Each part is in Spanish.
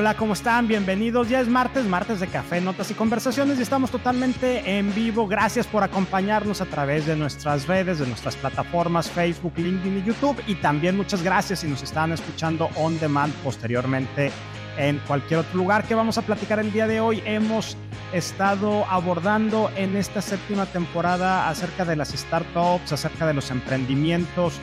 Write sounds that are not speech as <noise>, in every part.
Hola, ¿cómo están? Bienvenidos. Ya es martes, martes de café, notas y conversaciones y estamos totalmente en vivo. Gracias por acompañarnos a través de nuestras redes, de nuestras plataformas Facebook, LinkedIn y YouTube. Y también muchas gracias si nos están escuchando on demand posteriormente en cualquier otro lugar que vamos a platicar el día de hoy. Hemos estado abordando en esta séptima temporada acerca de las startups, acerca de los emprendimientos.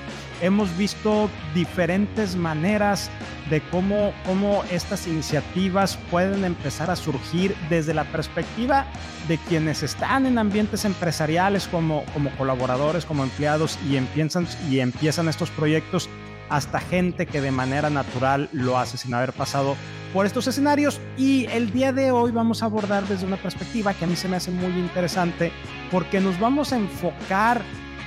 Hemos visto diferentes maneras de cómo, cómo estas iniciativas pueden empezar a surgir desde la perspectiva de quienes están en ambientes empresariales como, como colaboradores, como empleados y empiezan, y empiezan estos proyectos hasta gente que de manera natural lo hace sin haber pasado por estos escenarios. Y el día de hoy vamos a abordar desde una perspectiva que a mí se me hace muy interesante porque nos vamos a enfocar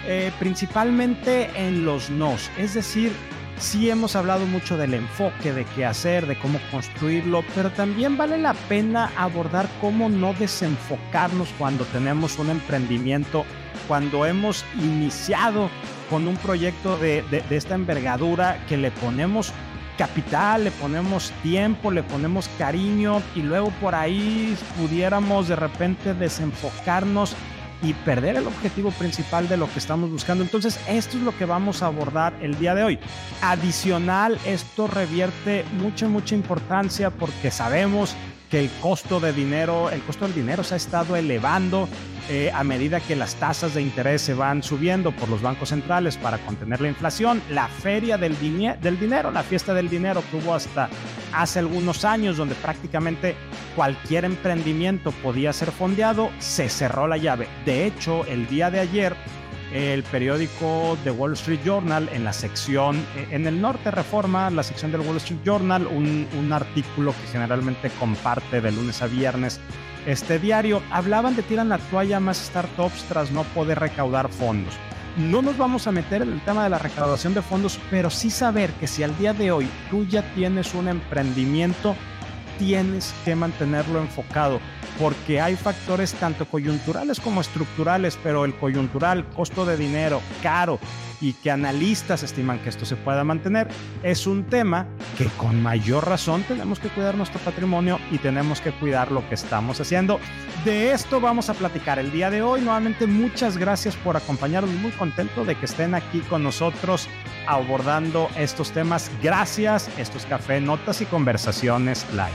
eh, principalmente en los nos, es decir, sí hemos hablado mucho del enfoque, de qué hacer, de cómo construirlo, pero también vale la pena abordar cómo no desenfocarnos cuando tenemos un emprendimiento, cuando hemos iniciado con un proyecto de, de esta envergadura que le ponemos capital, le ponemos tiempo, le ponemos cariño y luego por ahí pudiéramos de repente desenfocarnos y perder el objetivo principal de lo que estamos buscando. Entonces, esto es lo que vamos a abordar el día de hoy. Adicional, esto revierte mucha, mucha importancia porque sabemos que el costo de dinero, el costo del dinero se ha estado elevando eh, a medida que las tasas de interés se van subiendo por los bancos centrales para contener la inflación. La feria del, del dinero, la fiesta del dinero que hubo hasta hace algunos años, donde prácticamente cualquier emprendimiento podía ser fondeado, se cerró la llave. De hecho, el día de ayer, el periódico The Wall Street Journal en la sección, eh, en el norte Reforma, la sección del Wall Street Journal, un, un, artículo que generalmente comparte de lunes a viernes este diario, hablaban de tiran la toalla más startups tras no poder recaudar fondos. No nos vamos a meter en el tema de la recaudación de fondos, pero sí saber que si al día de hoy tú ya tienes un emprendimiento, tienes que mantenerlo enfocado porque hay factores tanto coyunturales como estructurales, pero el coyuntural, costo de dinero, caro y que analistas estiman que esto se pueda mantener, es un tema que con mayor razón tenemos que cuidar nuestro patrimonio y tenemos que cuidar lo que estamos haciendo. De esto vamos a platicar el día de hoy. Nuevamente, muchas gracias por acompañarnos. Muy contento de que estén aquí con nosotros abordando estos temas. Gracias. Esto es Café, Notas y Conversaciones Live.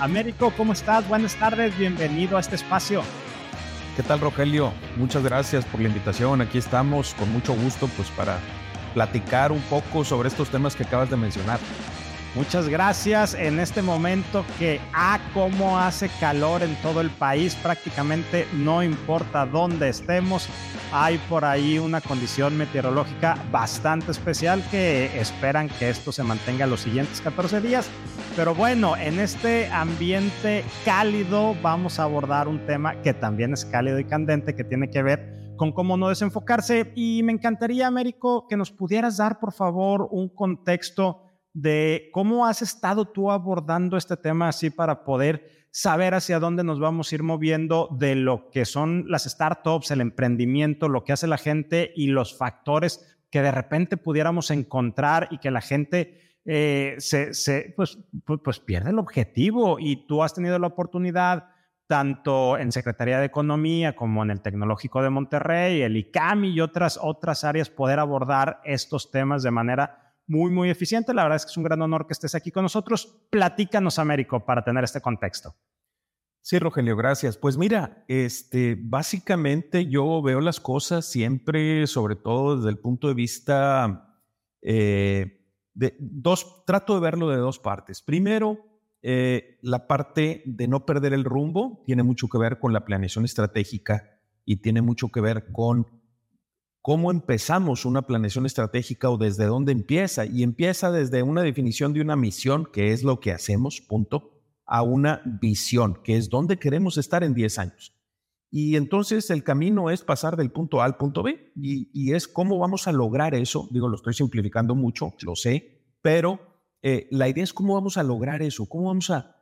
Américo, ¿cómo estás? Buenas tardes, bienvenido a este espacio. ¿Qué tal, Rogelio? Muchas gracias por la invitación. Aquí estamos con mucho gusto pues para platicar un poco sobre estos temas que acabas de mencionar. Muchas gracias en este momento que a ah, cómo hace calor en todo el país, prácticamente no importa dónde estemos, hay por ahí una condición meteorológica bastante especial que esperan que esto se mantenga los siguientes 14 días. Pero bueno, en este ambiente cálido vamos a abordar un tema que también es cálido y candente, que tiene que ver con cómo no desenfocarse. Y me encantaría, Américo, que nos pudieras dar, por favor, un contexto de cómo has estado tú abordando este tema así para poder saber hacia dónde nos vamos a ir moviendo de lo que son las startups, el emprendimiento, lo que hace la gente y los factores que de repente pudiéramos encontrar y que la gente eh, se, pues, pues, pierde el objetivo y tú has tenido la oportunidad tanto en Secretaría de Economía como en el Tecnológico de Monterrey, el ICAMI y otras, otras áreas poder abordar estos temas de manera muy, muy eficiente. La verdad es que es un gran honor que estés aquí con nosotros. Platícanos, Américo, para tener este contexto. Sí, Rogelio, gracias. Pues mira, este, básicamente yo veo las cosas siempre, sobre todo desde el punto de vista eh, de dos, trato de verlo de dos partes. Primero, eh, la parte de no perder el rumbo tiene mucho que ver con la planeación estratégica y tiene mucho que ver con cómo empezamos una planeación estratégica o desde dónde empieza. Y empieza desde una definición de una misión, que es lo que hacemos, punto, a una visión, que es dónde queremos estar en 10 años. Y entonces el camino es pasar del punto A al punto B y, es cómo vamos a lograr eso. Digo, lo estoy simplificando mucho, lo sé, pero eh, la idea es cómo vamos a lograr eso, cómo vamos a,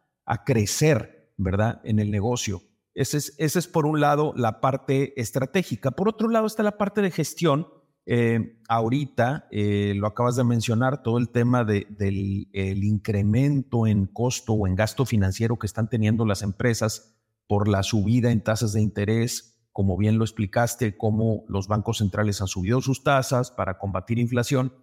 crecer, ¿verdad? En el negocio. Ese es por un lado la parte estratégica. Por otro lado está la parte de gestión, eh, ahorita, eh, lo acabas de mencionar, todo el tema de, del el incremento en costo o en gasto financiero que están teniendo las empresas por la subida en tasas de interés, como bien lo explicaste, cómo los bancos centrales han subido sus tasas para combatir inflación,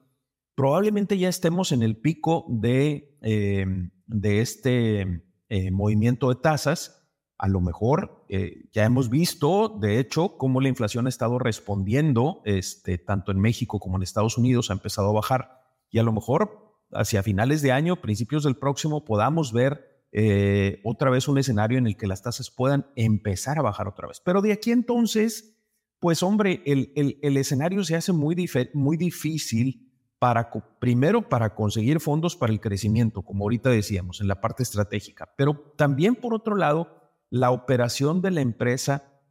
probablemente ya estemos en el pico de, eh, de este movimiento de tasas a lo mejor eh, ya hemos visto, de hecho, cómo la inflación ha estado respondiendo, este, tanto en México como en Estados Unidos, ha empezado a bajar. Y a lo mejor hacia finales de año, principios del próximo, podamos ver eh, otra vez un escenario en el que las tasas puedan empezar a bajar otra vez. Pero de aquí entonces, pues hombre, el, el, escenario se hace muy, muy difícil para, primero, para conseguir fondos para el crecimiento, como ahorita decíamos, en la parte estratégica, pero también por otro lado, la operación de la empresa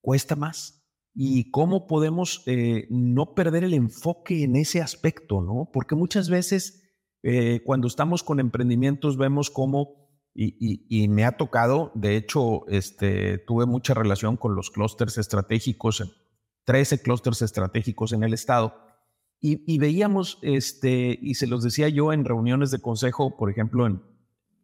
cuesta más. ¿Y cómo podemos eh, no perder el enfoque en ese aspecto? ¿no? Porque muchas veces eh, cuando estamos con emprendimientos vemos cómo, y, me ha tocado, de hecho, este, tuve mucha relación con los clústeres estratégicos, 13 clústeres estratégicos en el estado, y, veíamos, este, y se los decía yo en reuniones de consejo, por ejemplo, en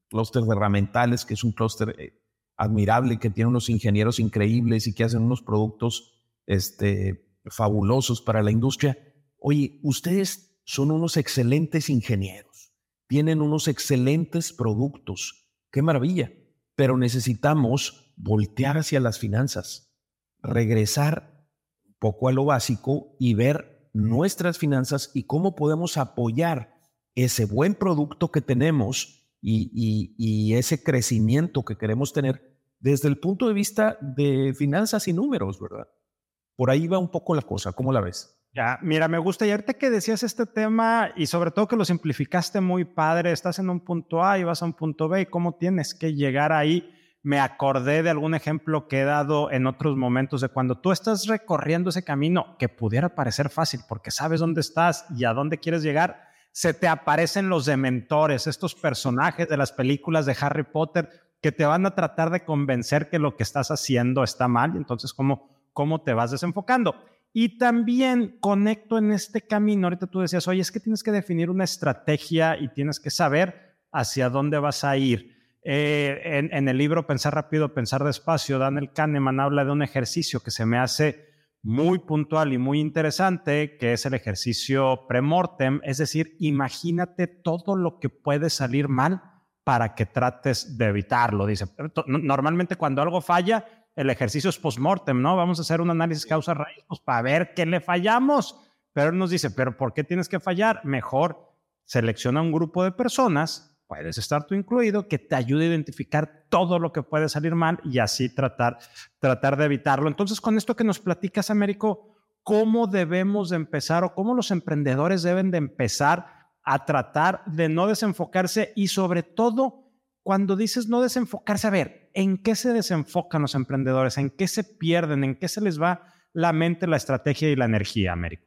clúster de herramientales, que es un clúster eh, admirable, que tiene unos ingenieros increíbles y que hacen unos productos este, fabulosos para la industria. Oye, ustedes son unos excelentes ingenieros, tienen unos excelentes productos, qué maravilla, pero necesitamos voltear hacia las finanzas, regresar un poco a lo básico y ver nuestras finanzas y cómo podemos apoyar ese buen producto que tenemos y, ese crecimiento que queremos tener desde el punto de vista de finanzas y números, ¿verdad? Por ahí va un poco la cosa, ¿cómo la ves? Ya, mira, me gusta. Y ahorita que decías este tema y sobre todo que lo simplificaste muy padre, estás en un punto A y vas a un punto B y cómo tienes que llegar ahí. Me acordé de algún ejemplo que he dado en otros momentos de cuando tú estás recorriendo ese camino que pudiera parecer fácil porque sabes dónde estás y a dónde quieres llegar se te aparecen los dementores, estos personajes de las películas de Harry Potter que te van a tratar de convencer que lo que estás haciendo está mal. Entonces, ¿cómo, cómo te vas desenfocando? Y también conecto en este camino, ahorita tú decías, oye, es que tienes que definir una estrategia y tienes que saber hacia dónde vas a ir. Eh, en, en, el libro Pensar rápido, pensar despacio, Daniel Kahneman habla de un ejercicio que se me hace muy puntual y muy interesante, que es el ejercicio premortem, es decir, imagínate todo lo que puede salir mal para que trates de evitarlo. Dice, normalmente cuando algo falla, el ejercicio es postmortem, ¿no? Vamos a hacer un análisis causa-raíz pues, para ver qué le fallamos. Pero él nos dice, ¿pero por qué tienes que fallar? Mejor selecciona un grupo de personas puedes estar tú incluido, que te ayude a identificar todo lo que puede salir mal y así tratar, tratar de evitarlo. Entonces, con esto que nos platicas, Américo, ¿cómo debemos de empezar o cómo los emprendedores deben de empezar a tratar de no desenfocarse y sobre todo, cuando dices no desenfocarse, a ver, ¿en qué se desenfocan los emprendedores? ¿En qué se pierden? ¿En qué se les va la mente, la estrategia y la energía, Américo?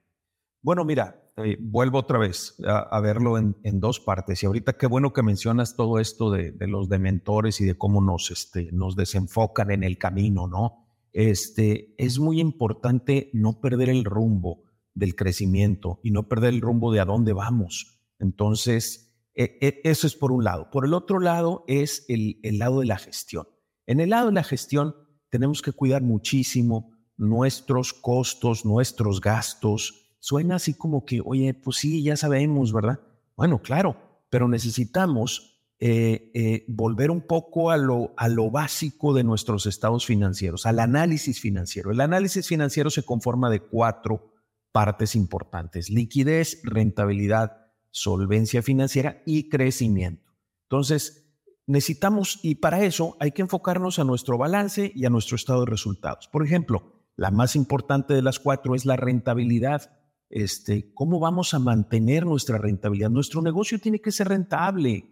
Bueno, mira, eh, vuelvo otra vez a, verlo en, dos partes. Y ahorita qué bueno que mencionas todo esto de, los dementores y de cómo nos, este, nos desenfocan en el camino, ¿no? Este, es muy importante no perder el rumbo del crecimiento y no perder el rumbo de a dónde vamos. Entonces, e, e, eso es por un lado. Por el otro lado es el, el lado de la gestión. En el lado de la gestión tenemos que cuidar muchísimo nuestros costos, nuestros gastos, suena así como que, oye, pues sí, ya sabemos, ¿verdad? Bueno, claro, pero necesitamos eh, eh, volver un poco a lo, a lo básico de nuestros estados financieros, al análisis financiero. El análisis financiero se conforma de cuatro partes importantes, liquidez, rentabilidad, solvencia financiera y crecimiento. Entonces, necesitamos, y para eso hay que enfocarnos a nuestro balance y a nuestro estado de resultados. Por ejemplo, la más importante de las cuatro es la rentabilidad este, cómo vamos a mantener nuestra rentabilidad. Nuestro negocio tiene que ser rentable,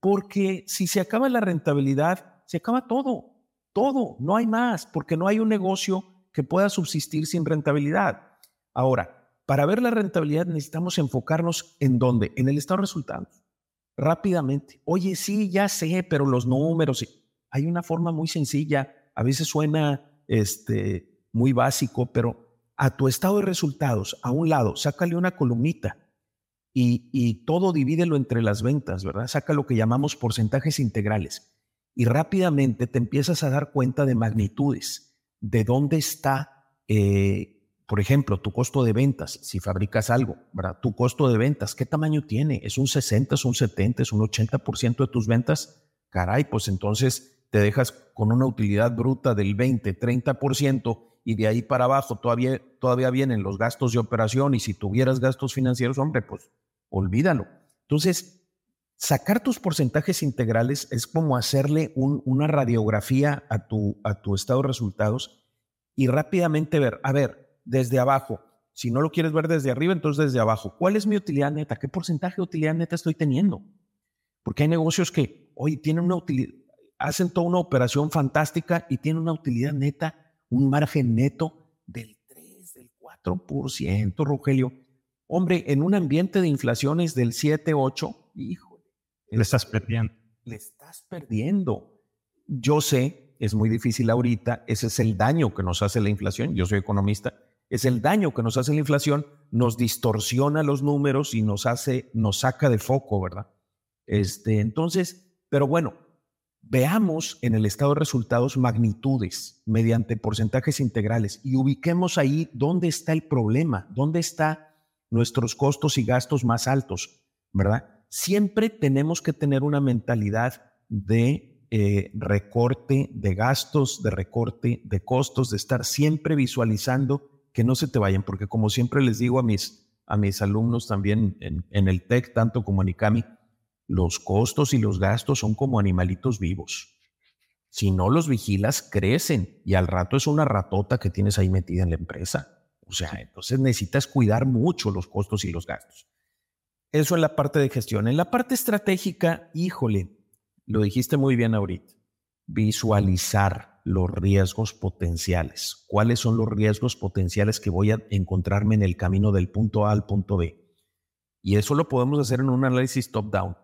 porque si se acaba la rentabilidad, se acaba todo, todo, no hay más, porque no hay un negocio que pueda subsistir sin rentabilidad. Ahora, para ver la rentabilidad necesitamos enfocarnos en dónde, en el estado de resultados, rápidamente. Oye, sí, ya sé, pero los números, hay una forma muy sencilla, a veces suena este, muy básico, pero a tu estado de resultados, a un lado, sácale una columnita y, y todo divídelo entre las ventas, ¿verdad? Saca lo que llamamos porcentajes integrales y rápidamente te empiezas a dar cuenta de magnitudes, de dónde está, eh, por ejemplo, tu costo de ventas, si fabricas algo, ¿verdad? Tu costo de ventas, ¿qué tamaño tiene? ¿Es un 60, es un 70, es un 80% de tus ventas? Caray, pues entonces te dejas con una utilidad bruta del 20, 30% y de ahí para abajo todavía, todavía vienen los gastos de operación y si tuvieras gastos financieros, hombre, pues olvídalo. Entonces, sacar tus porcentajes integrales es como hacerle una radiografía a tu, a tu estado de resultados y rápidamente ver, a ver, desde abajo, si no lo quieres ver desde arriba, entonces desde abajo, ¿cuál es mi utilidad neta? ¿Qué porcentaje de utilidad neta estoy teniendo? Porque hay negocios que hoy tienen una utilidad, hacen toda una operación fantástica y tienen una utilidad neta un margen neto del 3, del 4%, Rogelio. Hombre, en un ambiente de inflaciones del 7, 8, híjole. Le estás perdiendo. Le estás perdiendo. Yo sé, es muy difícil ahorita, ese es el daño que nos hace la inflación, yo soy economista, es el daño que nos hace la inflación, nos distorsiona los números y nos hace, nos saca de foco, ¿verdad? Este, entonces, pero bueno, Veamos en el estado de resultados magnitudes mediante porcentajes integrales y ubiquemos ahí dónde está el problema, dónde están nuestros costos y gastos más altos, ¿verdad? Siempre tenemos que tener una mentalidad de eh, recorte de gastos, de recorte de costos, de estar siempre visualizando que no se te vayan, porque como siempre les digo a mis, a mis alumnos también en, en el TEC, tanto como en ICAMI, los costos y los gastos son como animalitos vivos. Si no los vigilas, crecen y al rato es una ratota que tienes ahí metida en la empresa. O sea, entonces necesitas cuidar mucho los costos y los gastos. Eso en la parte de gestión. En la parte estratégica, híjole, lo dijiste muy bien ahorita, visualizar los riesgos potenciales. ¿Cuáles son los riesgos potenciales que voy a encontrarme en el camino del punto A al punto B? Y eso lo podemos hacer en un análisis top-down.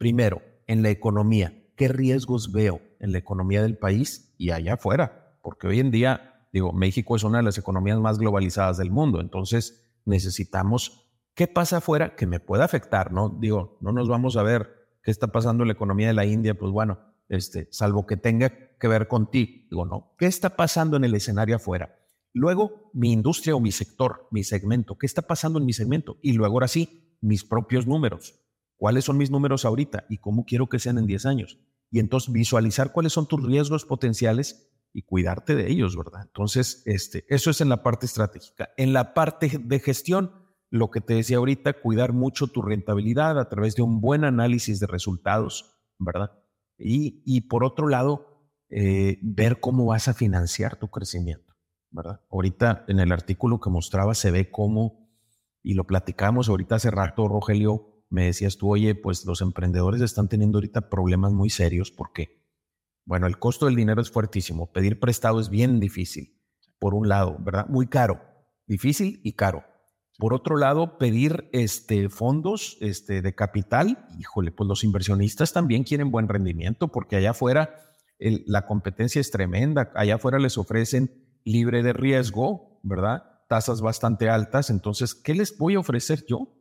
Primero, en la economía, ¿qué riesgos veo en la economía del país y allá afuera? Porque hoy en día, digo, México es una de las economías más globalizadas del mundo, entonces necesitamos qué pasa afuera que me pueda afectar, ¿no? Digo, no nos vamos a ver qué está pasando en la economía de la India, pues bueno, este, salvo que tenga que ver con ti. Digo, no, ¿qué está pasando en el escenario afuera? Luego, mi industria o mi sector, mi segmento, ¿qué está pasando en mi segmento? Y luego, ahora sí, mis propios números cuáles son mis números ahorita y cómo quiero que sean en 10 años. Y entonces visualizar cuáles son tus riesgos potenciales y cuidarte de ellos, ¿verdad? Entonces, este, eso es en la parte estratégica. En la parte de gestión, lo que te decía ahorita, cuidar mucho tu rentabilidad a través de un buen análisis de resultados, ¿verdad? Y, y por otro lado, eh, ver cómo vas a financiar tu crecimiento, ¿verdad? Ahorita en el artículo que mostraba se ve cómo, y lo platicamos ahorita hace rato, Rogelio, me decías tú, oye, pues los emprendedores están teniendo ahorita problemas muy serios porque, bueno, el costo del dinero es fuertísimo. Pedir prestado es bien difícil, por un lado, ¿verdad? Muy caro, difícil y caro. Por otro lado, pedir este, fondos este, de capital, híjole, pues los inversionistas también quieren buen rendimiento porque allá afuera la competencia es tremenda. Allá afuera les ofrecen libre de riesgo, ¿verdad? Tasas bastante altas. Entonces, ¿qué les voy a ofrecer yo?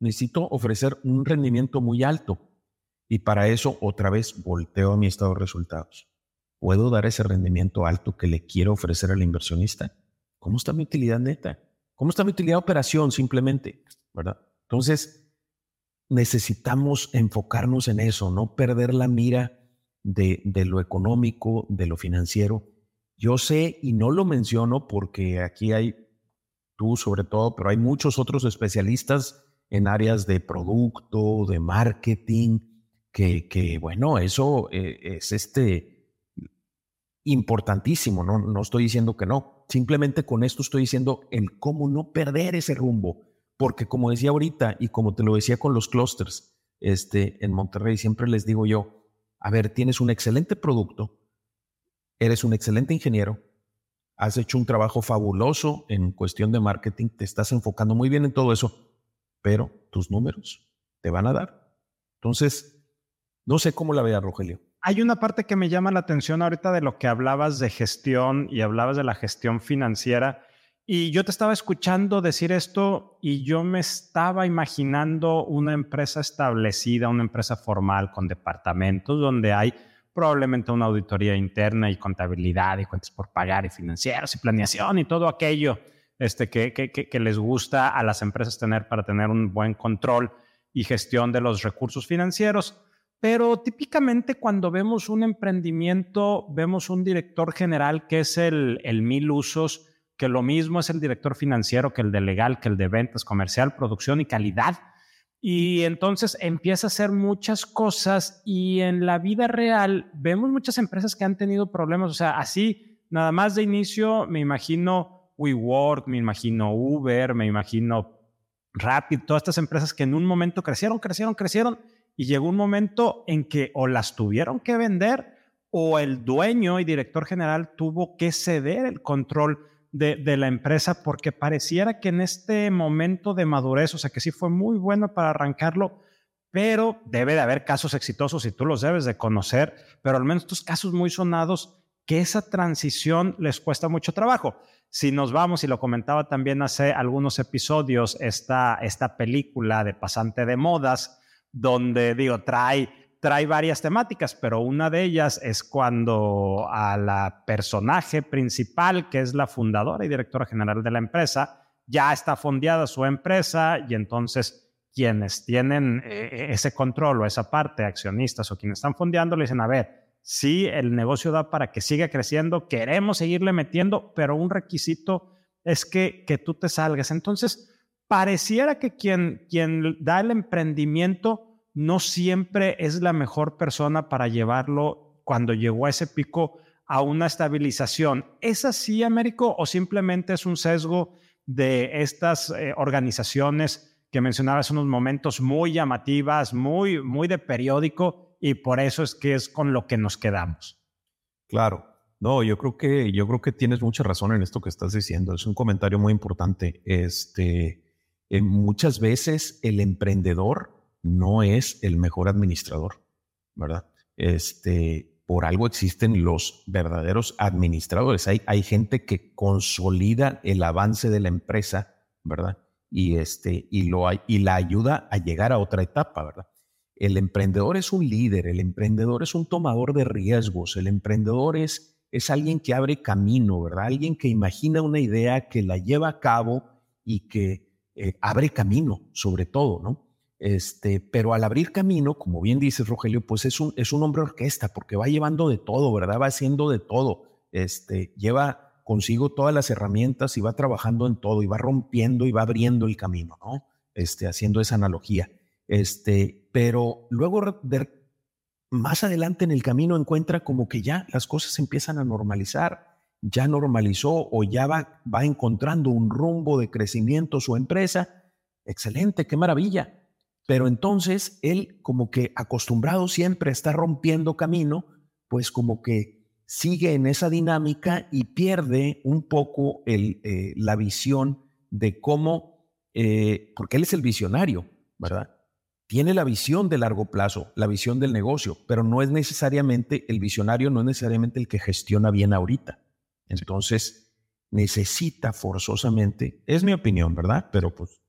Necesito ofrecer un rendimiento muy alto. Y para eso otra vez volteo a mi estado de resultados. ¿Puedo dar ese rendimiento alto que le quiero ofrecer al inversionista? ¿Cómo está mi utilidad neta? ¿Cómo está mi utilidad de operación simplemente? ¿Verdad? Entonces, necesitamos enfocarnos en eso, no perder la mira de, de lo económico, de lo financiero. Yo sé, y no lo menciono porque aquí hay tú sobre todo, pero hay muchos otros especialistas en áreas de producto, de marketing, que, que bueno, eso eh, es este importantísimo, ¿no? no estoy diciendo que no, simplemente con esto estoy diciendo el cómo no perder ese rumbo, porque como decía ahorita y como te lo decía con los clusters, este, en Monterrey siempre les digo yo, a ver, tienes un excelente producto, eres un excelente ingeniero, has hecho un trabajo fabuloso en cuestión de marketing, te estás enfocando muy bien en todo eso, pero tus números te van a dar. Entonces, no sé cómo la vea, Rogelio. Hay una parte que me llama la atención ahorita de lo que hablabas de gestión y hablabas de la gestión financiera. Y yo te estaba escuchando decir esto y yo me estaba imaginando una empresa establecida, una empresa formal con departamentos donde hay probablemente una auditoría interna y contabilidad y cuentas por pagar y financieros y planeación y todo aquello este, que, que, que les gusta a las empresas tener para tener un buen control y gestión de los recursos financieros. Pero típicamente cuando vemos un emprendimiento, vemos un director general que es el, el mil usos, que lo mismo es el director financiero que el de legal, que el de ventas, comercial, producción y calidad. Y entonces empieza a hacer muchas cosas y en la vida real vemos muchas empresas que han tenido problemas. O sea, así, nada más de inicio, me imagino WeWork, me imagino Uber, me imagino Rapid, todas estas empresas que en un momento crecieron, crecieron, crecieron y llegó un momento en que o las tuvieron que vender o el dueño y director general tuvo que ceder el control de, la empresa porque pareciera que en este momento de madurez, o sea que sí fue muy bueno para arrancarlo, pero debe de haber casos exitosos y tú los debes de conocer, pero al menos estos casos muy sonados que esa transición les cuesta mucho trabajo. Si nos vamos, y lo comentaba también hace algunos episodios, esta, esta película de Pasante de Modas, donde digo, trae, trae varias temáticas, pero una de ellas es cuando a la personaje principal, que es la fundadora y directora general de la empresa, ya está fondeada su empresa y entonces quienes tienen eh, ese control o esa parte, accionistas o quienes están fondeando, le dicen, a ver, sí, el negocio da para que siga creciendo, queremos seguirle metiendo, pero un requisito es que, que tú te salgas. Entonces, pareciera que quien, quien da el emprendimiento no siempre es la mejor persona para llevarlo cuando llegó a ese pico a una estabilización. ¿Es así, Américo, o simplemente es un sesgo de estas eh, organizaciones que mencionabas en unos momentos muy llamativas, muy, muy de periódico? Y por eso es que es con lo que nos quedamos. Claro. No, yo creo que yo creo que tienes mucha razón en esto que estás diciendo. Es un comentario muy importante. Este, eh, muchas veces el emprendedor no es el mejor administrador, ¿verdad? Este, por algo existen los verdaderos administradores. Hay, hay gente que consolida el avance de la empresa, ¿verdad? Y este, y lo y la ayuda a llegar a otra etapa, ¿verdad? El emprendedor es un líder, el emprendedor es un tomador de riesgos, el emprendedor es, es alguien que abre camino, ¿verdad? Alguien que imagina una idea, que la lleva a cabo y que eh, abre camino, sobre todo, ¿no? Este, pero al abrir camino, como bien dices, Rogelio, pues es un, es un hombre orquesta, porque va llevando de todo, ¿verdad? Va haciendo de todo. Este, lleva consigo todas las herramientas y va trabajando en todo y va rompiendo y va abriendo el camino, ¿no? Este, haciendo esa analogía. Este, pero luego más adelante en el camino encuentra como que ya las cosas empiezan a normalizar, ya normalizó o ya va, va encontrando un rumbo de crecimiento su empresa. Excelente, qué maravilla. Pero entonces él como que acostumbrado siempre a estar rompiendo camino, pues como que sigue en esa dinámica y pierde un poco el, eh, la visión de cómo, eh, porque él es el visionario, ¿verdad? Tiene la visión de largo plazo, la visión del negocio, pero no es necesariamente el visionario, no es necesariamente el que gestiona bien ahorita. Entonces, necesita forzosamente, es mi opinión, ¿verdad? Pero pues...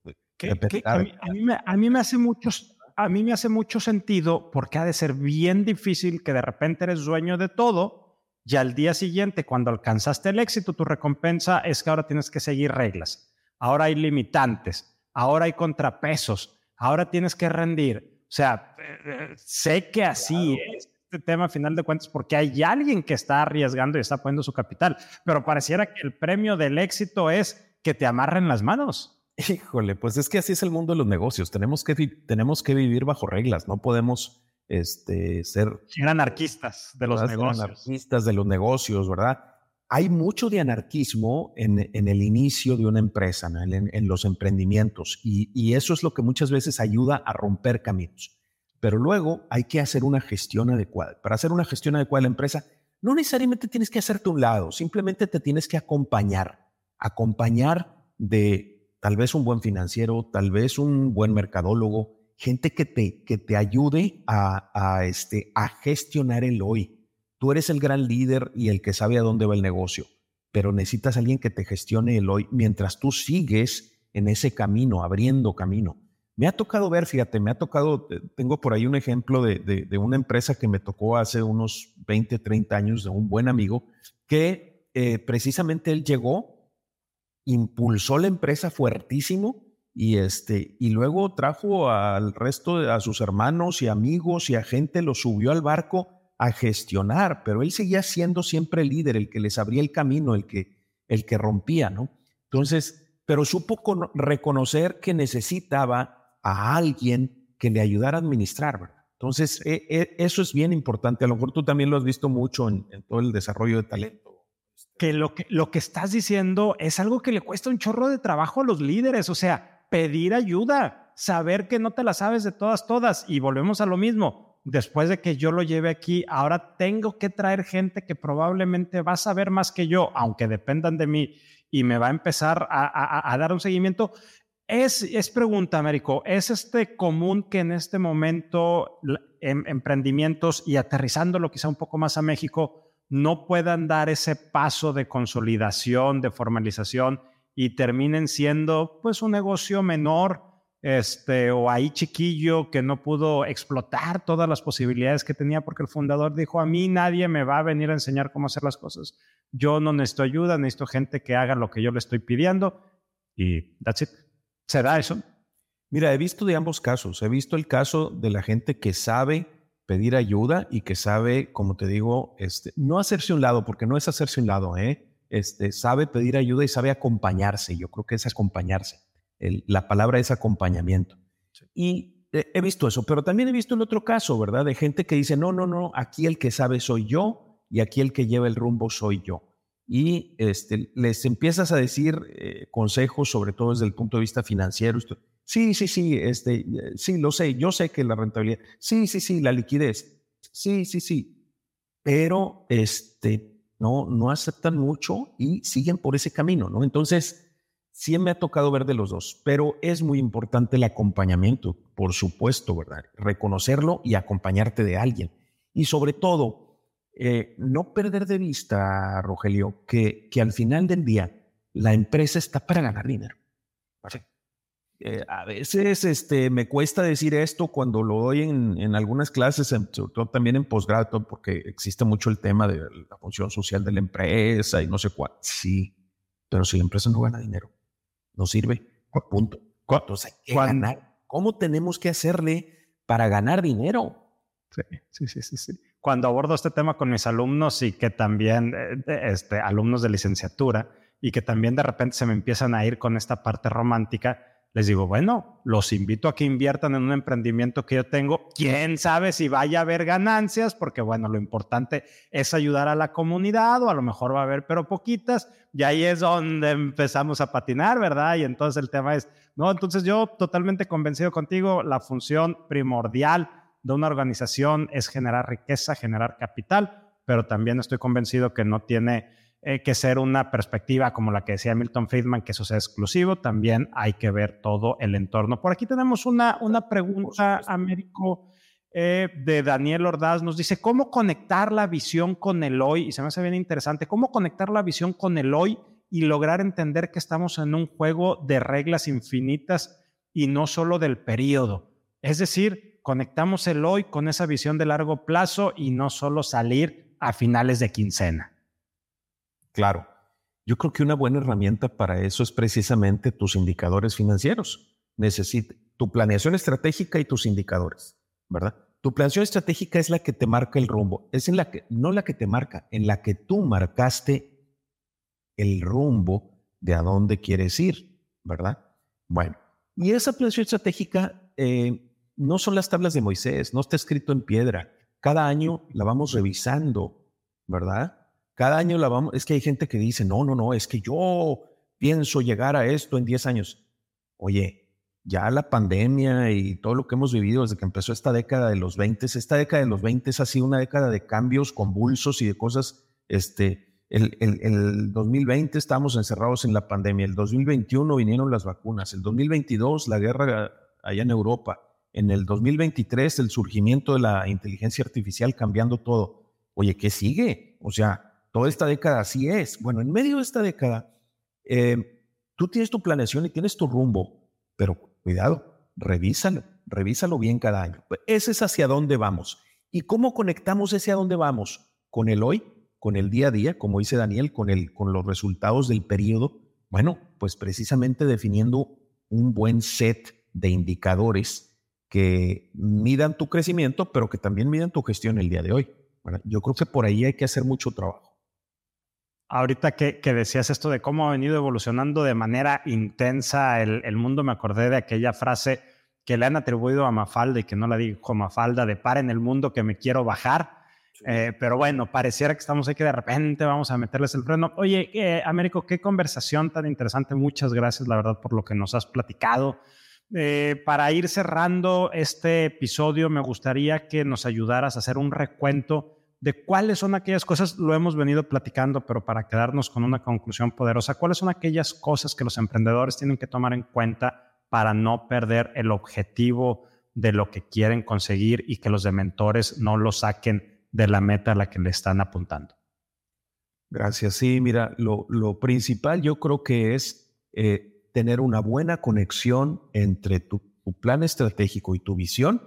a, mí, me, a, mí, me, hace mucho, a mí me hace mucho sentido porque ha de ser bien difícil que de repente eres dueño de todo y al día siguiente, cuando alcanzaste el éxito, tu recompensa es que ahora tienes que seguir reglas. Ahora hay limitantes, ahora hay contrapesos, ahora tienes que rendir. O sea, eh, sé que así es este tema a final de cuentas porque hay alguien que está arriesgando y está poniendo su capital, pero pareciera que el premio del éxito es que te amarren las manos. Híjole, pues es que así es el mundo de los negocios. Tenemos que, tenemos que vivir bajo reglas, no podemos este, ser... Ser anarquistas de los negocios. Anarquistas de los negocios, ¿verdad? Hay mucho de anarquismo en, el inicio de una empresa, en, los emprendimientos, y, eso es lo que muchas veces ayuda a romper caminos. Pero luego hay que hacer una gestión adecuada. Para hacer una gestión adecuada de la empresa, no necesariamente tienes que hacerte un lado, simplemente te tienes que acompañar, acompañar de tal vez un buen financiero, tal vez un buen mercadólogo, gente que te, que te ayude a, este, a gestionar el hoy. Tú eres el gran líder y el que sabe a dónde va el negocio, pero necesitas alguien que te gestione el hoy mientras tú sigues en ese camino, abriendo camino. Me ha tocado ver, fíjate, me ha tocado, tengo por ahí un ejemplo de, de, una empresa que me tocó hace unos 20, 30 años de un buen amigo, que eh, precisamente él llegó, impulsó la empresa fuertísimo y, este, y luego trajo al resto, a sus hermanos y amigos y a gente, lo subió al barco a gestionar, pero él seguía siendo siempre el líder, el que les abría el camino, el que, el que rompía, ¿no? Entonces, pero supo reconocer que necesitaba a alguien que le ayudara a administrar, ¿verdad? Entonces, e, e, eso es bien importante. A lo mejor tú también lo has visto mucho en, en todo el desarrollo de talento. Que lo, que lo que estás diciendo es algo que le cuesta un chorro de trabajo a los líderes. O sea, pedir ayuda, saber que no te la sabes de todas, todas. Y volvemos a lo mismo. Después de que yo lo lleve aquí, ahora tengo que traer gente que probablemente va a saber más que yo, aunque dependan de mí, y me va a empezar a, dar un seguimiento. Es, es, pregunta, Américo, ¿es este común que en este momento em, emprendimientos y aterrizándolo quizá un poco más a México no puedan dar ese paso de consolidación, de formalización y terminen siendo pues un negocio menor este, o ahí chiquillo que no pudo explotar todas las posibilidades que tenía porque el fundador dijo, a mí nadie me va a venir a enseñar cómo hacer las cosas. Yo no necesito ayuda, necesito gente que haga lo que yo le estoy pidiendo y that's it. ¿Será eso? Mira, he visto de ambos casos. He visto el caso de la gente que sabe pedir ayuda y que sabe, como te digo, este, no hacerse un lado, porque no es hacerse un lado, ¿eh? este, sabe pedir ayuda y sabe acompañarse. Yo creo que es acompañarse. La palabra es acompañamiento. Y he visto eso, pero también he visto el otro caso, ¿verdad? De gente que dice, no, no, no, aquí el que sabe soy yo y aquí el que lleva el rumbo soy yo. Y este, les empiezas a decir eh, consejos, sobre todo desde el punto de vista financiero. Sí, sí, sí, este, sí, lo sé, yo sé que la rentabilidad, sí, sí, sí, la liquidez, sí, sí, sí, pero este, no, no aceptan mucho y siguen por ese camino, ¿no? Entonces, sí me ha tocado ver de los dos, pero es muy importante el acompañamiento, por supuesto, ¿verdad? Reconocerlo y acompañarte de alguien. Y sobre todo, eh, no perder de vista, Rogelio, que, que al final del día la empresa está para ganar dinero. Eh, a veces este, me cuesta decir esto cuando lo doy en, en algunas clases, sobre todo también en posgrado, porque existe mucho el tema de la función social de la empresa y no sé cuál. Sí, pero si la empresa no gana dinero, no sirve. Punto. Entonces hay que ganar. ¿Cómo tenemos que hacerle para ganar dinero? Sí, sí, sí, sí. Cuando abordo este tema con mis alumnos y que también, eh, este, alumnos de licenciatura, y que también de repente se me empiezan a ir con esta parte romántica, les digo, bueno, los invito a que inviertan en un emprendimiento que yo tengo. Quién sabe si vaya a haber ganancias, porque bueno, lo importante es ayudar a la comunidad o a lo mejor va a haber, pero poquitas. Y ahí es donde empezamos a patinar, ¿verdad? Y entonces el tema es, no, entonces yo totalmente convencido contigo, la función primordial de una organización es generar riqueza, generar capital, pero también estoy convencido que no tiene eh, que ser una perspectiva como la que decía Milton Friedman, que eso sea exclusivo, también hay que ver todo el entorno. Por aquí tenemos una, una pregunta, Américo, eh, de Daniel Ordaz, nos dice, ¿cómo conectar la visión con el hoy? Y se me hace bien interesante, ¿cómo conectar la visión con el hoy y lograr entender que estamos en un juego de reglas infinitas y no solo del periodo? Es decir, conectamos el hoy con esa visión de largo plazo y no solo salir a finales de quincena. Claro. Yo creo que una buena herramienta para eso es precisamente tus indicadores financieros. Necesita tu planeación estratégica y tus indicadores, ¿verdad? Tu planeación estratégica es la que te marca el rumbo, es en la que no la que te marca, en la que tú marcaste el rumbo de a dónde quieres ir, ¿verdad? Bueno, y esa planeación estratégica eh, no son las tablas de Moisés, no está escrito en piedra. Cada año la vamos revisando, ¿verdad? Cada año la vamos, es que hay gente que dice, no, no, no, es que yo pienso llegar a esto en 10 años. Oye, ya la pandemia y todo lo que hemos vivido desde que empezó esta década de los 20, esta década de los 20 ha sido una década de cambios convulsos y de cosas, este, el, el, el 2020 estábamos encerrados en la pandemia, el 2021 vinieron las vacunas, el 2022 la guerra allá en Europa, en el 2023 el surgimiento de la inteligencia artificial cambiando todo. Oye, ¿qué sigue? O sea, toda esta década así es. Bueno, en medio de esta década, eh, tú tienes tu planeación y tienes tu rumbo, pero cuidado, revísalo, revísalo bien cada año. Ese es hacia dónde vamos. ¿Y cómo conectamos ese a dónde vamos? Con el hoy, con el día a día, como dice Daniel, con, el, con los resultados del periodo. Bueno, pues precisamente definiendo un buen set de indicadores que midan tu crecimiento, pero que también midan tu gestión el día de hoy. yo creo que por ahí hay que hacer mucho trabajo. Ahorita que, decías esto de cómo ha venido evolucionando de manera intensa el, el, mundo, me acordé de aquella frase que le han atribuido a Mafalda y que no la dijo Mafalda, de par en el mundo que me quiero bajar. Eh, pero bueno, pareciera que estamos ahí que de repente vamos a meterles el freno. Oye, eh, Américo, qué conversación tan interesante. Muchas gracias, la verdad, por lo que nos has platicado. Eh, para ir cerrando este episodio, me gustaría que nos ayudaras a hacer un recuento de cuáles son aquellas cosas, lo hemos venido platicando, pero para quedarnos con una conclusión poderosa, cuáles son aquellas cosas que los emprendedores tienen que tomar en cuenta para no perder el objetivo de lo que quieren conseguir y que los dementores no lo saquen de la meta a la que le están apuntando. Gracias. Sí, mira, lo, principal yo creo que es eh, tener una buena conexión entre tu, plan estratégico y tu visión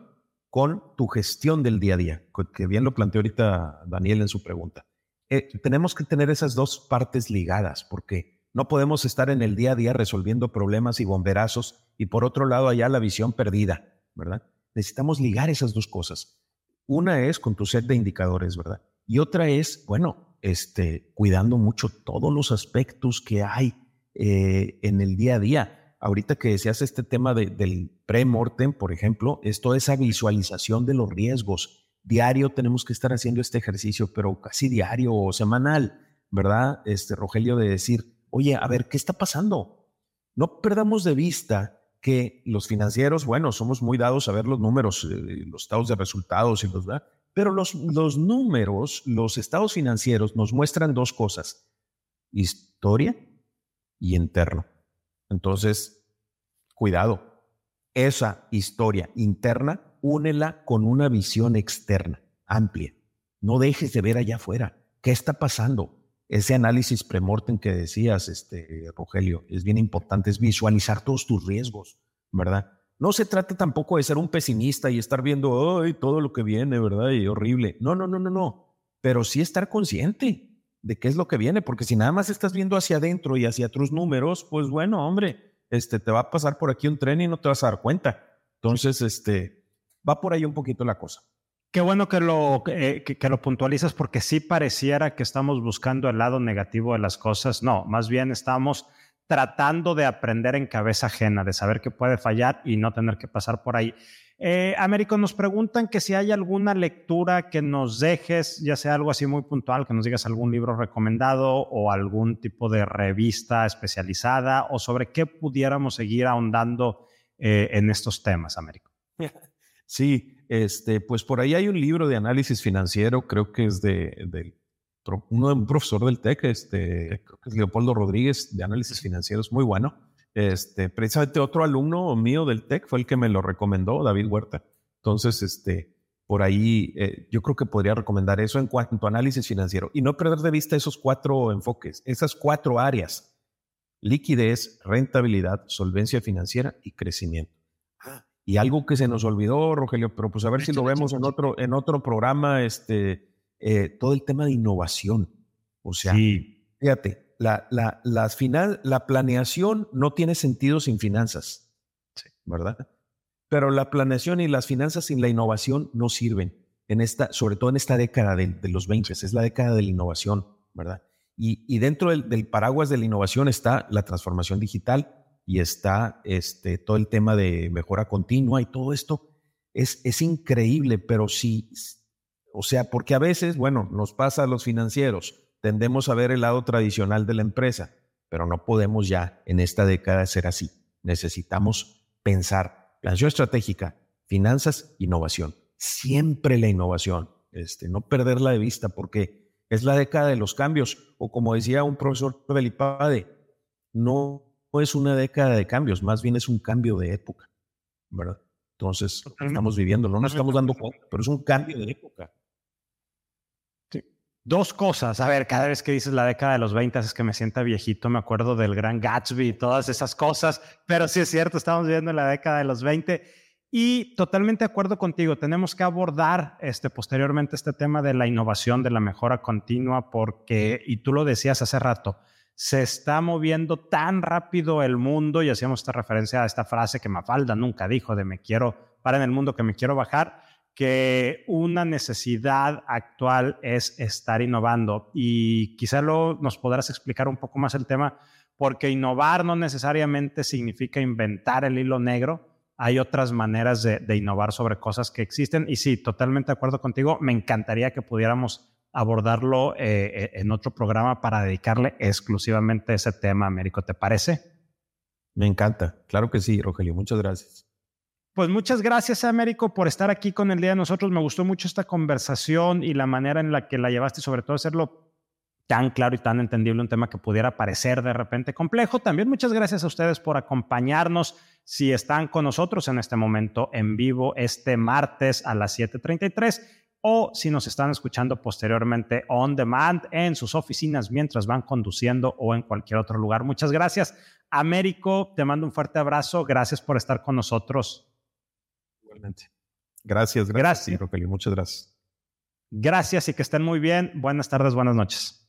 con tu gestión del día a día, que bien lo planteó ahorita Daniel en su pregunta. Eh, tenemos que tener esas dos partes ligadas porque no podemos estar en el día a día resolviendo problemas y bomberazos y por otro lado allá la visión perdida, ¿verdad? Necesitamos ligar esas dos cosas. Una es con tu set de indicadores, ¿verdad? Y otra es, bueno, este, cuidando mucho todos los aspectos que hay eh, en el día a día. Ahorita que decías este tema del pre-mortem, por ejemplo, es toda esa visualización de los riesgos. Diario tenemos que estar haciendo este ejercicio, pero casi diario o semanal, ¿verdad? Este Rogelio de decir, oye, a ver, ¿qué está pasando? No perdamos de vista que los financieros, bueno, somos muy dados a ver los números, eh, los estados de resultados y los, ¿verdad? Pero los, los números, los estados financieros nos muestran dos cosas, historia y interno. Entonces, cuidado, esa historia interna, únela con una visión externa, amplia. No dejes de ver allá afuera. ¿Qué está pasando? ese análisis premortem que decías, este, Rogelio, es bien importante, es visualizar todos tus riesgos, ¿verdad? No se trata tampoco de ser un pesimista y estar viendo todo lo que viene, ¿verdad? Y horrible. No, no, no, no, no. Pero sí estar consciente de qué es lo que viene, porque si nada más estás viendo hacia adentro y hacia otros números, pues bueno, hombre, este, te va a pasar por aquí un tren y no te vas a dar cuenta. Entonces, este, va por ahí un poquito la cosa. Qué bueno que lo, eh, que, lo puntualizas porque sí pareciera que estamos buscando el lado negativo de las cosas. No, más bien estamos tratando de aprender en cabeza ajena, de saber que puede fallar y no tener que pasar por ahí. Eh, Américo, nos preguntan que si hay alguna lectura que nos dejes, ya sea algo así muy puntual, que nos digas algún libro recomendado o algún tipo de revista especializada o sobre qué pudiéramos seguir ahondando eh, en estos temas, Américo. <laughs> Sí, este, pues por ahí hay un libro de análisis financiero, creo que es de, uno, un profesor del TEC, este, creo que es Leopoldo Rodríguez, de análisis financieros, muy bueno. Este, precisamente otro alumno mío del TEC fue el que me lo recomendó, David Huerta. Entonces, este, por ahí eh, yo creo que podría recomendar eso en cuanto a análisis financiero y no perder de vista esos cuatro enfoques, esas cuatro áreas, liquidez, rentabilidad, solvencia financiera y crecimiento. Y algo que se nos olvidó, Rogelio, pero pues a ver si lo vemos en otro, en otro programa, este, eh, todo el tema de innovación. O sea, fíjate, la, la, las final, la planeación no tiene sentido sin finanzas, ¿verdad? Pero la planeación y las finanzas sin la innovación no sirven, en esta, sobre todo en esta década de, de los 20, es la década de la innovación, ¿verdad? Y, y dentro del, del paraguas de la innovación está la transformación digital, y está este, todo el tema de mejora continua y todo esto. Es, es increíble, pero sí, o sea, porque a veces, bueno, nos pasa a los financieros, tendemos a ver el lado tradicional de la empresa, pero no podemos ya en esta década ser así. Necesitamos pensar planeación estratégica, finanzas, innovación. Siempre la innovación, este, no perderla de vista porque es la década de los cambios. O como decía un profesor Belipade, no no es una década de cambios, más bien es un cambio de época, ¿verdad? Entonces, estamos viviendo, no nos estamos dando cuenta, pero es un cambio de época. Dos cosas. A ver, cada vez que dices la década de los 20 es que me sienta viejito, me acuerdo del gran Gatsby y todas esas cosas, pero sí es cierto, estamos viviendo en la década de los 20 y totalmente de acuerdo contigo, tenemos que abordar este, posteriormente este tema de la innovación, de la mejora continua, porque, y tú lo decías hace rato, se está moviendo tan rápido el mundo y hacíamos esta referencia a esta frase que Mafalda nunca dijo de me quiero para en el mundo que me quiero bajar que una necesidad actual es estar innovando. Y quizá lo, nos podrás explicar un poco más el tema, porque innovar no necesariamente significa inventar el hilo negro. Hay otras maneras de, innovar sobre cosas que existen. Y sí, totalmente de acuerdo contigo. Me encantaría que pudiéramos abordarlo eh, eh, en otro programa para dedicarle exclusivamente a ese tema, Américo. ¿Te parece? Me encanta. Claro que sí, Rogelio. Muchas gracias. Pues muchas gracias, Américo, por estar aquí con el día de nosotros. Me gustó mucho esta conversación y la manera en la que la llevaste, sobre todo hacerlo tan claro y tan entendible, un tema que pudiera parecer de repente complejo. También muchas gracias a ustedes por acompañarnos. Si están con nosotros en este momento en vivo, este martes a las 7:33, o si nos están escuchando posteriormente on demand en sus oficinas mientras van conduciendo o en cualquier otro lugar. Muchas gracias. Américo, te mando un fuerte abrazo. Gracias por estar con nosotros. Gracias, gracias. Gracias. Muchas gracias. Gracias y que estén muy bien. Buenas tardes, buenas noches.